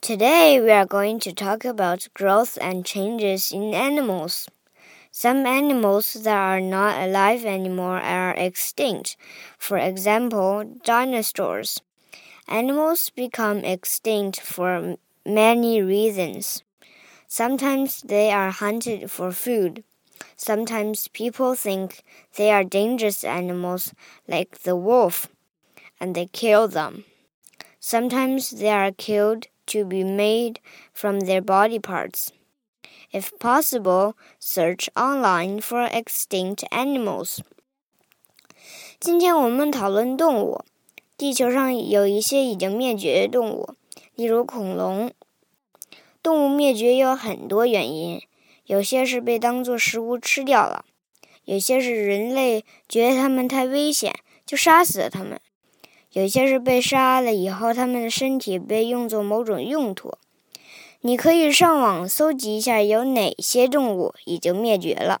Today we are going to talk about growth and changes in animals. Some animals that are not alive anymore are extinct. For example, dinosaurs. Animals become extinct for many reasons. Sometimes they are hunted for food. Sometimes people think they are dangerous animals like the wolf and they kill them. Sometimes they are killed to be made from their body parts. If possible, search online for extinct animals. 今天我们讨论动物。地球上有一些已经灭绝的动物，例如恐龙。动物灭绝有很多原因，有些是被当作食物吃掉了，有些是人类觉得它们太危险，就杀死了它们。有些是被杀了以后，他们的身体被用作某种用途。你可以上网搜集一下有哪些动物已经灭绝了。